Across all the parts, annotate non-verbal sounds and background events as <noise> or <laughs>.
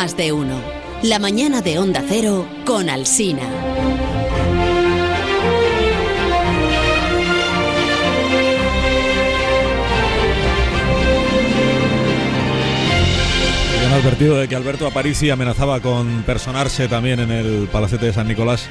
Más de uno. La mañana de Onda Cero con Alsina. Han advertido de que Alberto Aparici amenazaba con personarse también en el Palacete de San Nicolás,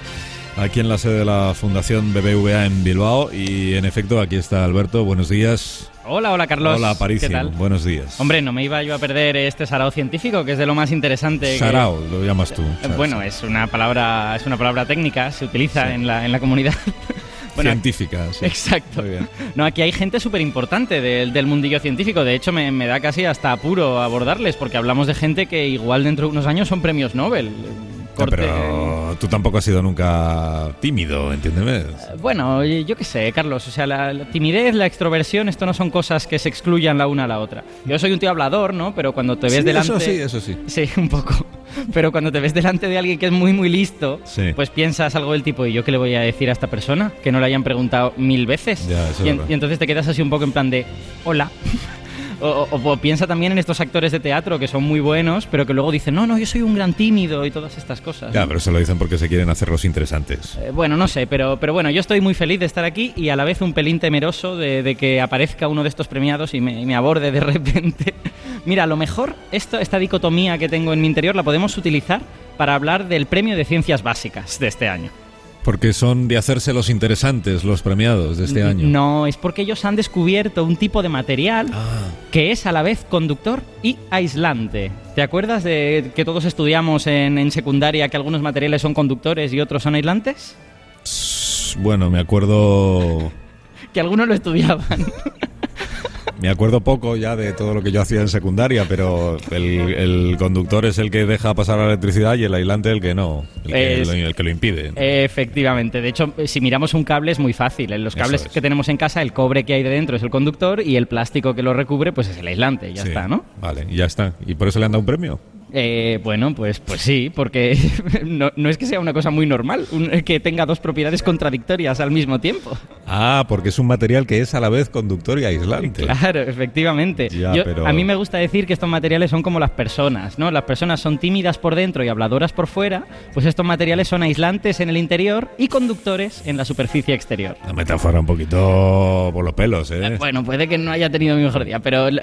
aquí en la sede de la Fundación BBVA en Bilbao. Y en efecto, aquí está Alberto. Buenos días. Hola, hola Carlos. Hola Aparici. ¿Qué tal? Buenos días. Hombre, no me iba yo a perder este sarao científico, que es de lo más interesante. que- Sarao, lo llamas tú. Eh, Bueno, es una palabra, es una palabra técnica, se utiliza en, la, en la comunidad. <laughs> Bueno, Científica, sí. Exacto. Muy bien. No, aquí hay gente súper importante del, del mundillo científico. De hecho, me, me da casi hasta apuro abordarles, porque hablamos de gente que igual dentro de unos años son premios Nobel. Corte- pero tú tampoco has sido nunca tímido, entiéndeme. Bueno, yo qué sé, Carlos. O sea, la, la timidez, la extroversión, esto no son cosas que se excluyan la una a la otra. Yo soy un tío hablador, ¿no? Pero cuando te ves Sí, delante. Eso sí, eso sí. Sí, <laughs> un poco. Pero cuando te ves delante de alguien que es muy, muy listo, Sí. pues piensas algo del tipo, ¿y yo qué le voy a decir a esta persona? Que no le hayan preguntado mil veces. Ya, eso y, es en- verdad. y entonces te quedas así un poco en plan de, hola. O, o- o piensa también en estos actores de teatro que son muy buenos, pero que luego dicen, no, no, yo soy un gran tímido y todas estas cosas. Ya, ¿no? pero eso lo dicen porque se quieren hacer los interesantes. Eh, bueno, no sé, pero, pero bueno, yo estoy muy feliz de estar aquí y a la vez un pelín temeroso de, de que aparezca uno de estos premiados y me, y me aborde de <laughs> repente. Mira, a lo mejor esto, esta dicotomía que tengo en mi interior la podemos utilizar para hablar del premio de ciencias básicas de este año. Porque son de hacerse los interesantes los premiados de este año. No, es porque ellos han descubierto un tipo de material Ah, que es a la vez conductor y aislante. ¿Te acuerdas de que todos estudiamos en, en secundaria que algunos materiales son conductores y otros son aislantes? bueno, me acuerdo <laughs> Que algunos lo estudiaban. <laughs> Me acuerdo poco ya de todo lo que yo hacía en secundaria, pero el, el conductor es el que deja pasar la electricidad y el aislante el que no, el que, Es- el que lo impide. Efectivamente. De hecho, si miramos un cable es muy fácil. En los cables es. que tenemos en casa, el cobre que hay de dentro es el conductor y el plástico que lo recubre pues es el aislante. Ya Sí, está, ¿no? Vale, ya está. ¿Y por eso le han dado un premio? Eh, bueno, pues, pues sí, porque <laughs> no, no es que sea una cosa muy normal un- que tenga dos propiedades contradictorias al mismo tiempo. Ah, porque es un material que es a la vez conductor y aislante. Claro, efectivamente. Ya, Yo- pero- A mí me gusta decir que estos materiales son como las personas, ¿no? Las personas son tímidas por dentro y habladoras por fuera, pues estos materiales son aislantes en el interior y conductores en la superficie exterior. Una metáfora un poquito por los pelos, ¿eh? Bueno, puede que no haya tenido mi mejor día, pero <laughs> lo,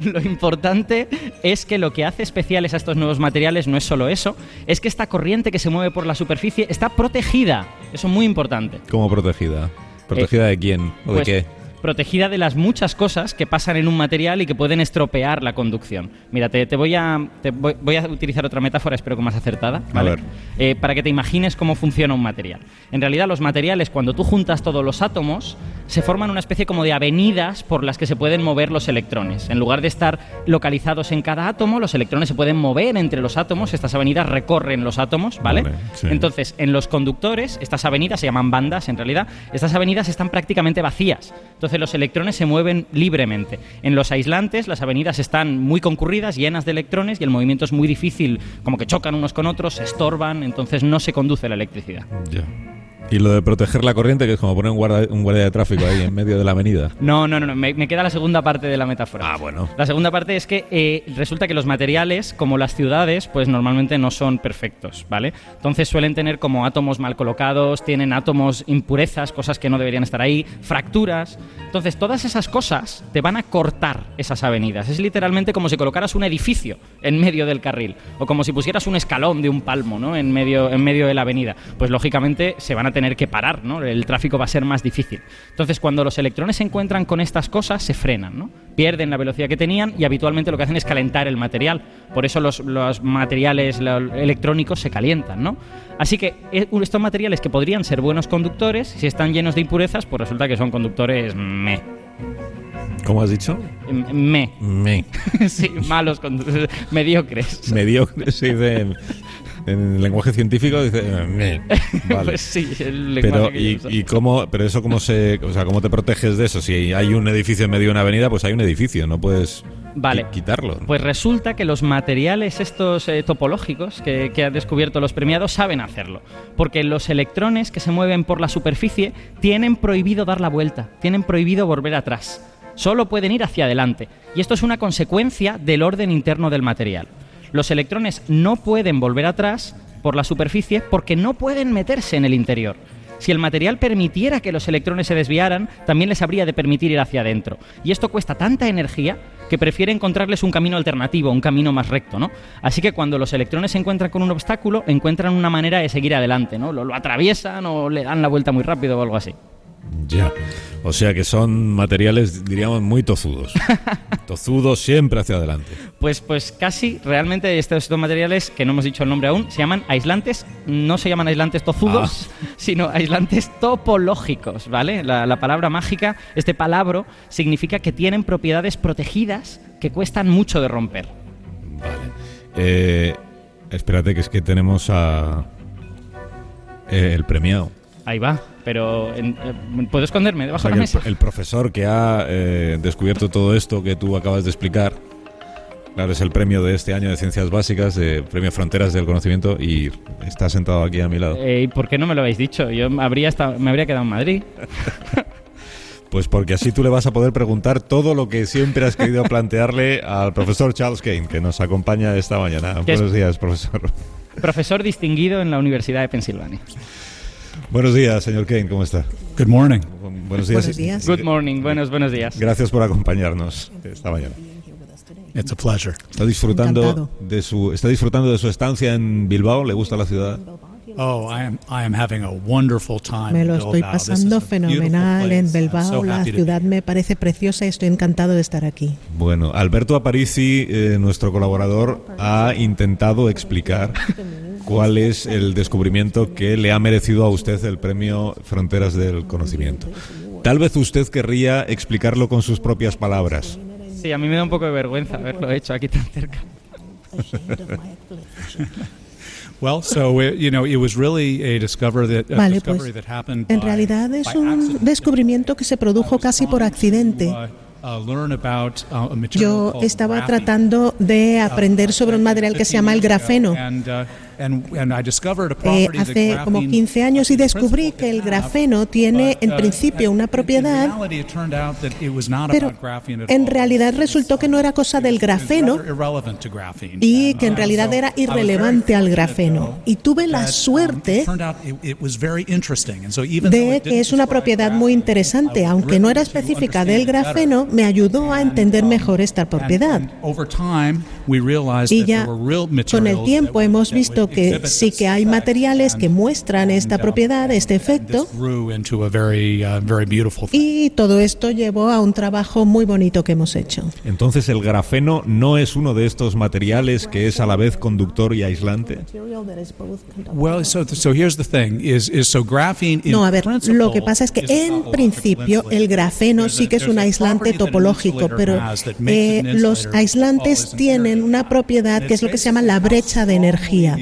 lo importante es que lo que hace especiales a estos nuevos materiales no es solo eso, es que esta corriente que se mueve por la superficie está protegida. Eso es muy importante. ¿Cómo protegida? ¿Protegida de quién? ¿O Pues, de qué? Protegida de las muchas cosas que pasan en un material y que pueden estropear la conducción. Mira, te, te voy, a, te voy, voy a utilizar otra metáfora, espero que más acertada, ¿vale? Eh, para que te imagines cómo funciona un material. En realidad, los materiales, cuando tú juntas todos los átomos, se forman una especie como de avenidas por las que se pueden mover los electrones. En lugar de estar localizados en cada átomo, los electrones se pueden mover entre los átomos. Estas avenidas recorren los átomos, ¿vale? Vale, sí. Entonces, en los conductores, estas avenidas se llaman bandas en realidad, estas avenidas están prácticamente vacías. Entonces, los electrones se mueven libremente. En los aislantes, las avenidas están muy concurridas, llenas de electrones y el movimiento es muy difícil, como que chocan unos con otros, se estorban, entonces no se conduce la electricidad. Ya. Y lo de proteger la corriente, que es como poner un guardia, un guardia de tráfico ahí en medio de la avenida. <laughs> No, no, no, no, me, me queda la segunda parte de la metáfora. Ah, bueno. La segunda parte es que eh, resulta que los materiales, como las ciudades, pues normalmente no son perfectos, ¿vale? Entonces suelen tener como átomos mal colocados, tienen átomos impurezas, cosas que no deberían estar ahí, fracturas. Entonces todas esas cosas te van a cortar esas avenidas. Es literalmente como si colocaras un edificio en medio del carril o como si pusieras un escalón de un palmo, ¿no? En medio, en medio de la avenida. Pues lógicamente se van a tener que parar, ¿no? El tráfico va a ser más difícil. Entonces cuando los electrones se encuentran con estas cosas se frenan, ¿no? Pierden la velocidad que tenían y habitualmente lo que hacen es calentar el material. Por eso los, los materiales electrónicos se calientan, ¿no? Así que eh, estos materiales que podrían ser buenos conductores, si están llenos de impurezas, pues resulta que son conductores me. ¿Cómo has dicho? Me. Me. <laughs> sí, malos conductores, <laughs> mediocres. Mediocre se dice <laughs> en, en lenguaje científico, dice me. <laughs> Vale. Pues sí, el lenguaje Pero, que y, yo uso. y cómo, pero eso cómo se, o sea, cómo te proteges de eso? Si hay un edificio en medio de una avenida, pues hay un edificio, no puedes Vale. quitarlo. Pues resulta que los materiales estos eh, topológicos que, que han descubierto los premiados saben hacerlo. Porque los electrones que se mueven por la superficie tienen prohibido dar la vuelta, tienen prohibido volver atrás. Solo pueden ir hacia adelante. Y esto es una consecuencia del orden interno del material. Los electrones no pueden volver atrás por la superficie porque no pueden meterse en el interior. Si el material permitiera que los electrones se desviaran, también les habría de permitir ir hacia adentro. Y esto cuesta tanta energía que prefiere encontrarles un camino alternativo, un camino más recto, ¿no? Así que cuando los electrones se encuentran con un obstáculo, encuentran una manera de seguir adelante, ¿no? Lo, lo atraviesan o le dan la vuelta muy rápido o algo así. Ya. O sea que son materiales, diríamos, muy tozudos. <laughs> tozudos siempre hacia adelante. Pues, pues casi, realmente estos dos materiales, que no hemos dicho el nombre aún, se llaman aislantes, no se llaman aislantes tozudos, Ah. <laughs> sino aislantes topológicos, ¿vale? La, la palabra mágica, este palabra, significa que tienen propiedades protegidas que cuestan mucho de romper. Vale. Eh, espérate, que es que tenemos a. eh, el premiado. Ahí va, pero en- eh, ¿puedo esconderme O debajo sea, de la el, mesa? el profesor que ha eh, descubierto todo esto que tú acabas de explicar, claro, es el premio de este año de Ciencias Básicas, de Premio Fronteras del Conocimiento, y está sentado aquí a mi lado. Eh, ¿Y por qué no me lo habéis dicho? Yo habría estado- me habría quedado en Madrid. <laughs> Pues porque así tú le vas a poder preguntar todo lo que siempre has querido plantearle al profesor Charles Kane, que nos acompaña esta mañana. Buenos días, profesor. Profesor distinguido en la Universidad de Pensilvania. <laughs> Buenos días, señor Kane, ¿cómo está? Good morning. Buenos días. Buenos días. Good morning, buenos, buenos días. Gracias por acompañarnos esta mañana. It's a pleasure. ¿Está disfrutando Encantado. de su está disfrutando de su estancia en Bilbao? ¿Le gusta la ciudad? Oh, I am I am having a wonderful time. Me in lo estoy pasando fenomenal en Bilbao. so La happy to be ciudad me parece preciosa y estoy encantado de estar aquí. Bueno, Alberto Aparici, eh, nuestro colaborador, ha intentado explicar cuál es el descubrimiento que le ha merecido a usted el premio Fronteras del Conocimiento. Tal vez usted querría explicarlo con sus propias palabras. Sí, a mí me da un poco de vergüenza haberlo hecho aquí tan cerca. Well, so it, you know, it was really a discover that a Vale, discovery pues that happened en realidad es un descubrimiento que se produjo casi por accidente. Uh, uh, uh, Yo estaba tratando de aprender sobre un material que se llama el grafeno. Uh, Eh, hace como graphene 15 años y descubrí que el grafeno tiene but, en uh, principio una propiedad, pero en realidad resultó que no era cosa del grafeno y que en Uh, realidad era irrelevante al grafeno. Y tuve la um, suerte de que es una propiedad muy interesante, aunque no era específica del grafeno, me ayudó a entender um, mejor esta propiedad. Y ya con el tiempo hemos visto would que exhibit sí que hay materiales que muestran esta propiedad, este efecto, y todo esto llevó a un trabajo muy bonito que hemos hecho. Entonces, ¿el grafeno no es uno de estos materiales que es a la vez conductor y aislante? Well, so so here's the thing: is is so graphene. in No, a ver, lo que pasa es que en principio el grafeno sí que es un aislante topológico, pero eh, los aislantes tienen una propiedad que es lo que se llama la brecha de energía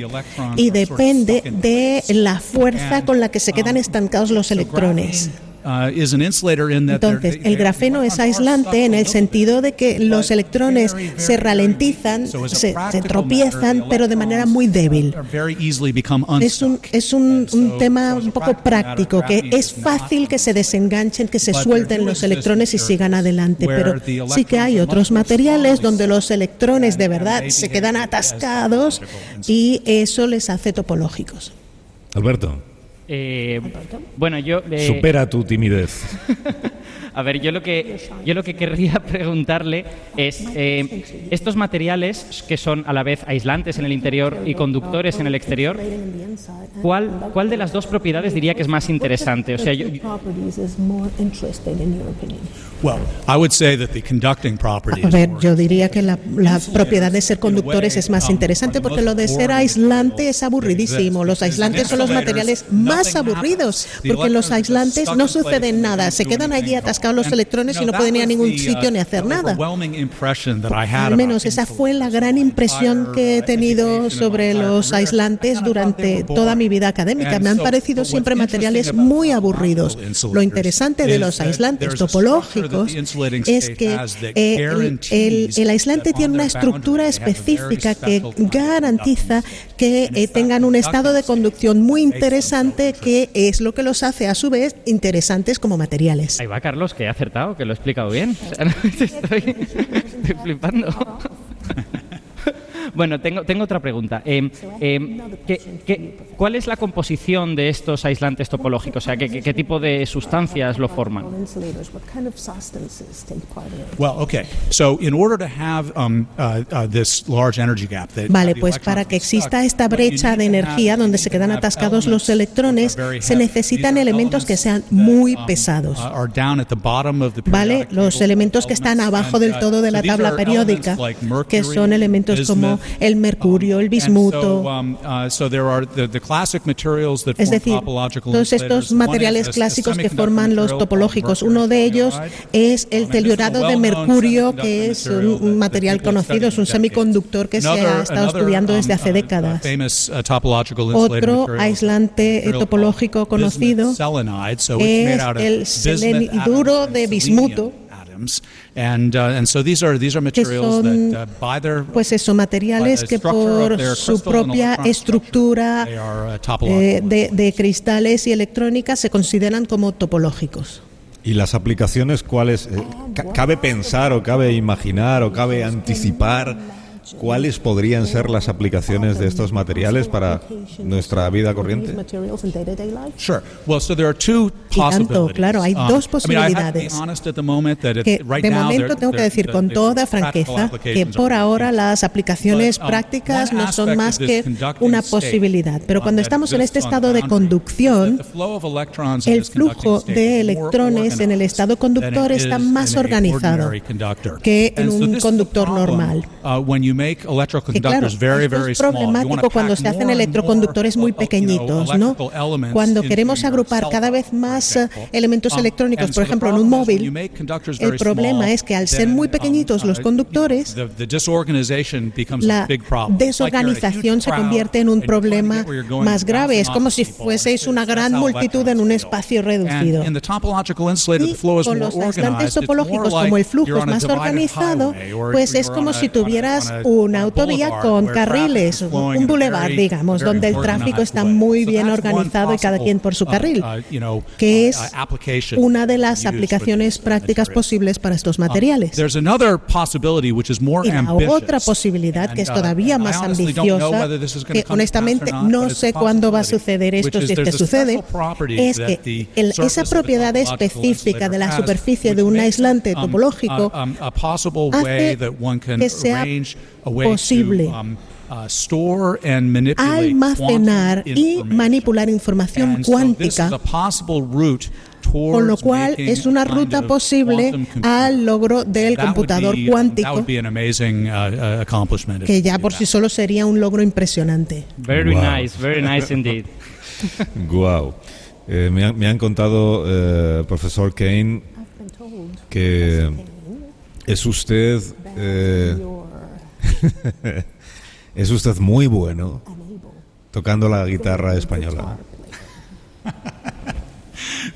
y depende de la fuerza con la que se quedan estancados los electrones. Uh, is an insulator in that they're- Entonces, they- el grafeno es aislante en el sentido de que los electrones very, very, se ralentizan, se, se tropiezan, pero de manera muy débil. are very easily become Es un, es un, un so- tema un poco práctico, que es fácil que se desenganchen, que se But suelten los electrones y sigan adelante, where pero the sí que hay otros materiales donde los electrones de verdad se quedan as atascados y eso les hace topológicos. Alberto, Eh, bueno, yo... eh, supera tu timidez. <laughs> A ver, yo lo que yo lo que querría <laughs> preguntarle es eh, estos materiales que son a la vez aislantes en el interior y conductores en el exterior, ¿cuál cuál de las dos propiedades diría que es más interesante? O sea, yo, Well, I would say that the conducting property A is ver, more yo diría que la, la propiedad de ser conductores es más interesante porque lo de ser aislante es aburridísimo. Los aislantes son los materiales más aburridos porque los aislantes no suceden nada, se quedan allí atascados los electrones y no pueden ir a ningún sitio ni hacer nada. Al menos esa fue la gran impresión que he tenido sobre los aislantes durante toda mi vida académica. Me han parecido siempre materiales muy aburridos. Lo interesante de los aislantes topológicos es que eh, el, el- el aislante tiene una estructura específica que garantiza que eh, tengan un estado de conducción muy interesante que es lo que los hace a su vez interesantes como materiales. ahí va Carlos, que he acertado, que lo he explicado bien. <laughs> <laughs> Estoy flipando. <laughs> Bueno, tengo, tengo otra pregunta. Eh, eh, ¿qué, qué, cuál es la composición de estos aislantes topológicos? O sea, ¿qué, qué, qué tipo de sustancias lo forman? Well, okay. So, in order to have um, uh, uh, this large energy gap that Vale, pues para que are stuck, exista esta brecha need de energía donde se quedan atascados los elements electrones, that are very se heavy. necesitan elementos que sean elements muy um, pesados. uh, ¿Vale? Los elementos que están abajo del uh, todo de so la tabla periódica, que son elementos como el mercurio, el um, bismuto. um, uh, Es decir, todos estos materiales clásicos que forman los topológicos. Uno de ellos es el Um, tellurado de mercurio, que es un material conocido, es un semiconductor que se ha estado estudiando desde hace uh, décadas. uh, Otro aislante topológico conocido es el seleniduro de bismuto. Selenium atoms. And, uh, and so these are, these are materials son, that, uh, by their Pues eso, materiales by the que structure of por their su propia estructura uh, eh, topological. de, de cristales y electrónica se consideran como topológicos. ¿Y las aplicaciones cuáles? eh, ca- ¿Cabe pensar o cabe imaginar o cabe anticipar cuáles podrían ser las aplicaciones de estos materiales para nuestra vida corriente? Sure. Well, so there are two Y tanto, possibilities. claro, hay Um, dos posibilidades. que de momento tengo que decir con toda franqueza que applications por ahora las aplicaciones um, prácticas no son más que una posibilidad. Pero um, cuando estamos en este estado de conducción, el flujo de electrones en el estado conductor está más organizado que en un conductor normal. Uh, make Que claro, very, very es problemático cuando se hacen electroconductores muy uh, pequeñitos, ¿no? Cuando queremos agrupar cada vez más eh, elementos Um, electrónicos, por ejemplo, en un móvil, el problema small, es que al ser muy um, pequeñitos uh, los conductores, the, the disorganization becomes a la desorganización se convierte en un problema más grave. Es como si fueseis una gran multitud en un espacio reducido. Y the flow is con los aislantes topológicos, como el flujo es más organizado, pues es como si tuvieras una autovía con carriles, un bulevar, digamos, donde el tráfico está muy bien organizado y cada quien por su uh, carril, uh, que uh, es una de las aplicaciones prácticas posibles para estos Um, materiales. Y la otra posibilidad, que es todavía más ambiciosa, que honestamente no sé cuándo va a suceder esto, si es que sucede, es que el- esa propiedad específica de la superficie de un aislante um, topológico um, hace que sea posible um, uh, store and manipulate almacenar quantum y manipular información cuántica con lo cual es una ruta posible al logro del That would computador be, That cuántico, would be an amazing uh, uh, que ya por that. sí solo sería un logro impresionante. Very Wow. nice, very nice indeed. <laughs> Guau. Eh, me, han, me han contado, eh, profesor Kane, que es usted eh, es usted muy bueno tocando la guitarra española. <laughs>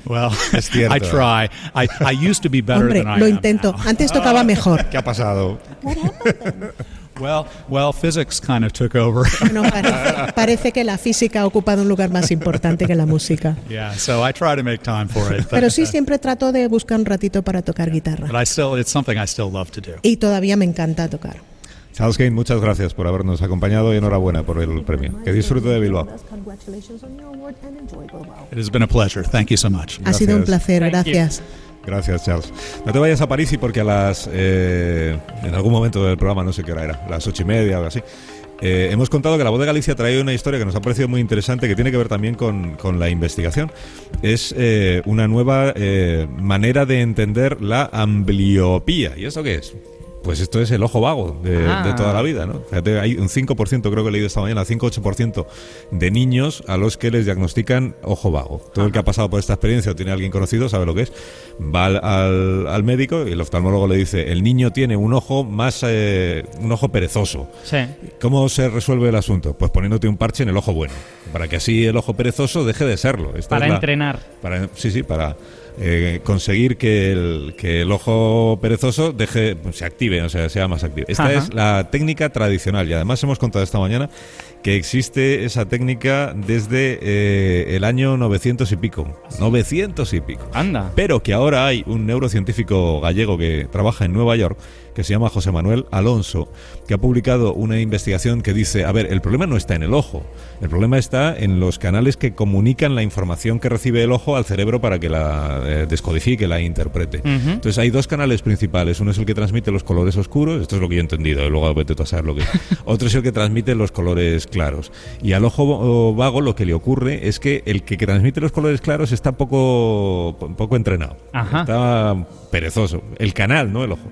Well, Es cierto. I try. I, I used to be better Hombre, than I lo am intento. now. Antes tocaba <laughs> mejor. ¿Qué ha pasado? Well, well, physics kind of took over. Bueno, parece, parece que la física ha ocupado un lugar más importante que la música. yeah, so I try to make time for it. But, Pero sí uh, siempre trato de buscar un ratito para tocar guitarra. but I still, it's something I still love to do. Y todavía me encanta tocar. Charles Kane, muchas gracias por habernos acompañado y enhorabuena por el premio. Que disfrute de Bilbao. It has been a pleasure. Thank you so much. Ha sido un placer, gracias. Gracias, Charles. No te vayas a París y porque a las. eh, en algún momento del programa, no sé qué hora era, las ocho y media o algo así. eh, hemos contado que la voz de Galicia trae una historia que nos ha parecido muy interesante que tiene que ver también con, con la investigación. Es eh, una nueva eh, manera de entender la ambliopía. ¿Y eso qué es? Pues esto es el ojo vago de, Ah. de toda la vida, ¿no? Fíjate, hay un 5%, creo que he leído esta mañana, 5-8% de niños a los que les diagnostican ojo vago. Todo el que ha pasado por esta experiencia o tiene alguien conocido sabe lo que es. Va al, al- al médico y el oftalmólogo le dice, el niño tiene un ojo más, eh, un ojo perezoso. Sí. ¿Cómo se resuelve el asunto? Pues poniéndote un parche en el ojo bueno, para que así el ojo perezoso deje de serlo. Esta Para la- entrenar. para, sí, sí, para eh, conseguir que el, que el ojo perezoso deje, se active, o sea, sea más activo. Esta Ajá. es la técnica tradicional y además hemos contado esta mañana que existe esa técnica desde eh, el año 900 y pico. 900 y pico. Anda. Pero que ahora hay un neurocientífico gallego que trabaja en Nueva York que se llama José Manuel Alonso, que ha publicado una investigación que dice, a ver, el problema no está en el ojo, el problema está en los canales que comunican la información que recibe el ojo al cerebro para que la eh, descodifique, la interprete. Entonces hay dos canales principales, uno es el que transmite los colores oscuros, esto es lo que yo he entendido, y luego vete a saber lo que <laughs> Otro es el que transmite los colores claros. Y al ojo vago lo que le ocurre es que el que transmite los colores claros está poco, poco entrenado. Está perezoso. El canal, no el ojo.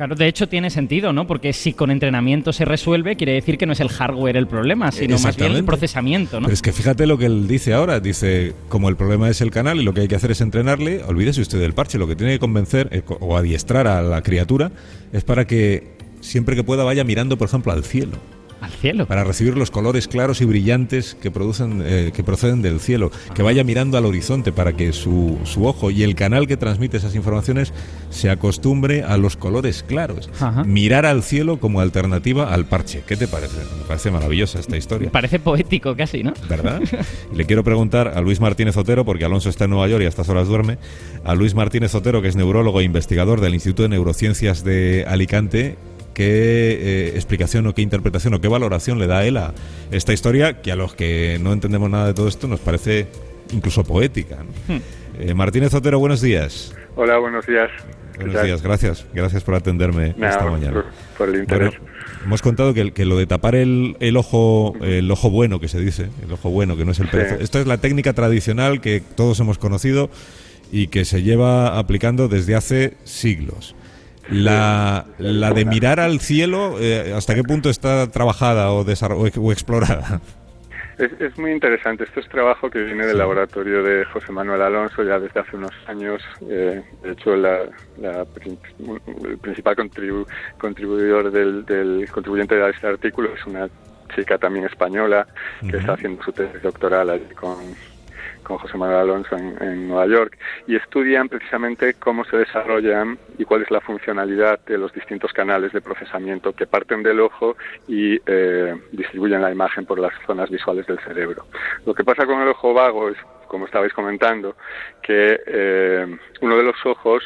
Claro, de hecho tiene sentido, ¿no? Porque si con entrenamiento se resuelve, quiere decir que no es el hardware el problema, sino más bien el procesamiento, ¿no? Pero es que fíjate lo que él dice ahora. Dice, como el problema es el canal y lo que hay que hacer es entrenarle, olvídese usted del parche. Lo que tiene que convencer eh, o adiestrar a la criatura es para que siempre que pueda vaya mirando, por ejemplo, al cielo al cielo. Para recibir los colores claros y brillantes que, producen, eh, que proceden del cielo. Que vaya mirando al horizonte para que su, su, ojo y el canal que transmite esas informaciones se acostumbre a los colores claros. Mirar al cielo como alternativa al parche. ¿Qué te parece? Me parece maravillosa esta historia. <laughs> Parece poético casi, ¿no? ¿Verdad? <laughs> le quiero preguntar a Luis Martínez Otero, porque Alonso está en Nueva York y a estas horas duerme. A Luis Martínez Otero, que es neurólogo e investigador del Instituto de Neurociencias de Alicante qué eh, explicación o qué interpretación o qué valoración le da él a esta historia que a los que no entendemos nada de todo esto nos parece incluso poética. Hmm. Eh, Martínez Otero, buenos días. Hola, buenos días. Buenos días, gracias. Gracias por atenderme esta mañana. Por, el interés. hemos contado que, que, lo de tapar el, el, ojo el ojo bueno, que se dice, el ojo bueno, que no es el perezoso. Esto es la técnica tradicional que todos hemos conocido y que se lleva aplicando desde hace siglos. La, la de mirar al cielo, eh, ¿hasta qué punto está trabajada o, o explorada? Es, muy interesante. Esto es trabajo que viene del laboratorio de José Manuel Alonso ya desde hace unos años. Eh, de hecho, la, el principal contribuidor del, del, contribuyente de este artículo es una chica también española que está haciendo su tesis doctoral allí con, con José Manuel Alonso en, Nueva York y estudian precisamente cómo se desarrollan y cuál es la funcionalidad de los distintos canales de procesamiento que parten del ojo y eh, distribuyen la imagen por las zonas visuales del cerebro. Lo que pasa con el ojo vago es, como estabais comentando, que eh, uno de los ojos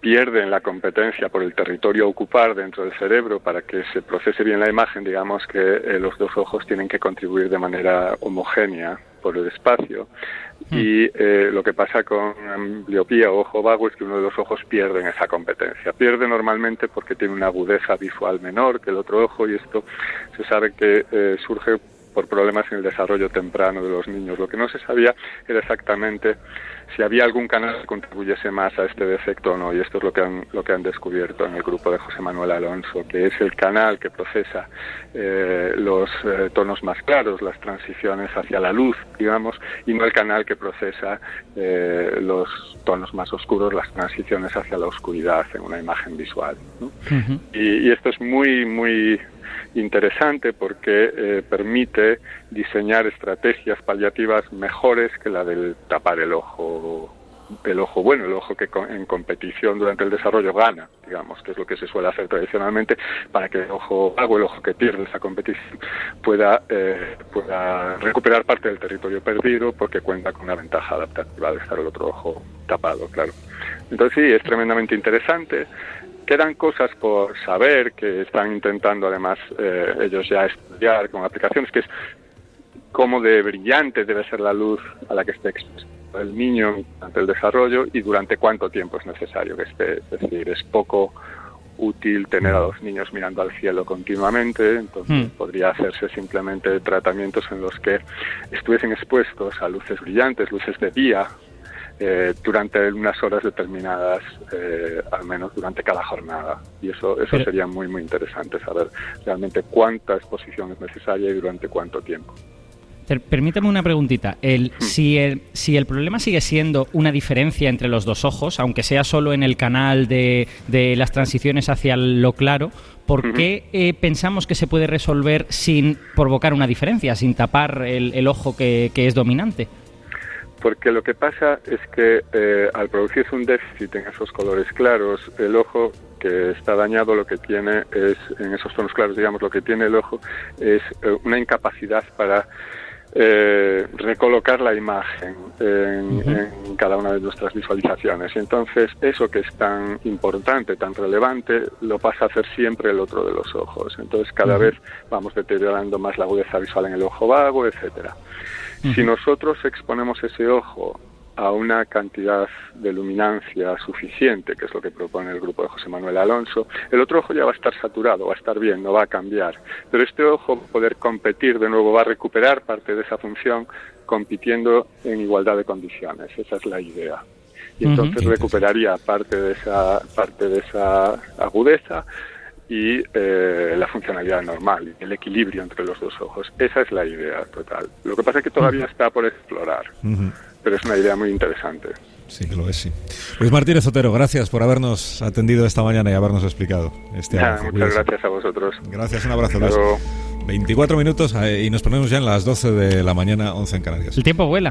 pierden la competencia por el territorio a ocupar dentro del cerebro para que se procese bien la imagen, digamos que eh, los dos ojos tienen que contribuir de manera homogénea por el espacio. Hmm. Y eh, lo que pasa con ambliopía o ojo vago es que uno de los ojos pierde en esa competencia. Pierde normalmente porque tiene una agudeza visual menor que el otro ojo y esto se sabe que eh, surge por problemas en el desarrollo temprano de los niños. Lo que no se sabía era exactamente si había algún canal que contribuyese más a este defecto o no, y esto es lo que han, lo que han descubierto en el grupo de José Manuel Alonso, que es el canal que procesa eh, los eh, tonos más claros, las transiciones hacia la luz, digamos, y no el canal que procesa eh, los tonos más oscuros, las transiciones hacia la oscuridad en una imagen visual. y, y esto es muy, muy interesante porque eh, permite diseñar estrategias paliativas mejores que la del tapar el ojo el ojo bueno, el ojo que en competición durante el desarrollo gana, digamos, que es lo que se suele hacer tradicionalmente, para que el ojo vago, el ojo que pierde esa competición, pueda, eh, pueda recuperar parte del territorio perdido porque cuenta con una ventaja adaptativa de estar el otro ojo tapado, claro. Entonces sí, es tremendamente interesante. Quedan cosas por saber que están intentando además eh, ellos ya estudiar con aplicaciones, que es cómo de brillante debe ser la luz a la que esté expuesto el niño durante el desarrollo y durante cuánto tiempo es necesario que esté. Es decir, es poco útil tener a los niños mirando al cielo continuamente, entonces hmm. podría hacerse simplemente tratamientos en los que estuviesen expuestos a luces brillantes, luces de día, eh, durante unas horas determinadas, eh, al menos durante cada jornada. Y eso, eso sería muy, muy interesante saber realmente cuánta exposición es necesaria y durante cuánto tiempo. Permítame una preguntita. El, hmm. si, el, si el problema sigue siendo una diferencia entre los dos ojos, aunque sea solo en el canal de, de las transiciones hacia lo claro, ¿por qué eh, pensamos que se puede resolver sin provocar una diferencia, sin tapar el, el ojo que, que es dominante? Porque lo que pasa es que eh, al producirse un déficit en esos colores claros, el ojo que está dañado lo que tiene es, en esos tonos claros, digamos, lo que tiene el ojo es eh, una incapacidad para eh, recolocar la imagen en, cada una de nuestras visualizaciones. Y entonces eso que es tan importante, tan relevante, lo pasa a hacer siempre el otro de los ojos. Entonces cada vez vamos deteriorando más la agudeza visual en el ojo vago, etcétera. Si nosotros exponemos ese ojo a una cantidad de luminancia suficiente, que es lo que propone el grupo de José Manuel Alonso, el otro ojo ya va a estar saturado, va a estar bien, no va a cambiar. Pero este ojo va a poder competir de nuevo, va a recuperar parte de esa función compitiendo en igualdad de condiciones. Esa es la idea. Y entonces recuperaría parte de esa, parte de esa agudeza y eh, la funcionalidad normal, el equilibrio entre los dos ojos. Esa es la idea total. Lo que pasa es que todavía está por explorar pero es una idea muy interesante. Sí, que lo es, sí. Luis Martínez Otero, gracias por habernos atendido esta mañana y habernos explicado este Muchas gracias a vosotros. Gracias, un abrazo, Luis. 24 minutos eh, y nos ponemos ya en las 12 de la mañana, 11 en Canarias. El tiempo vuela.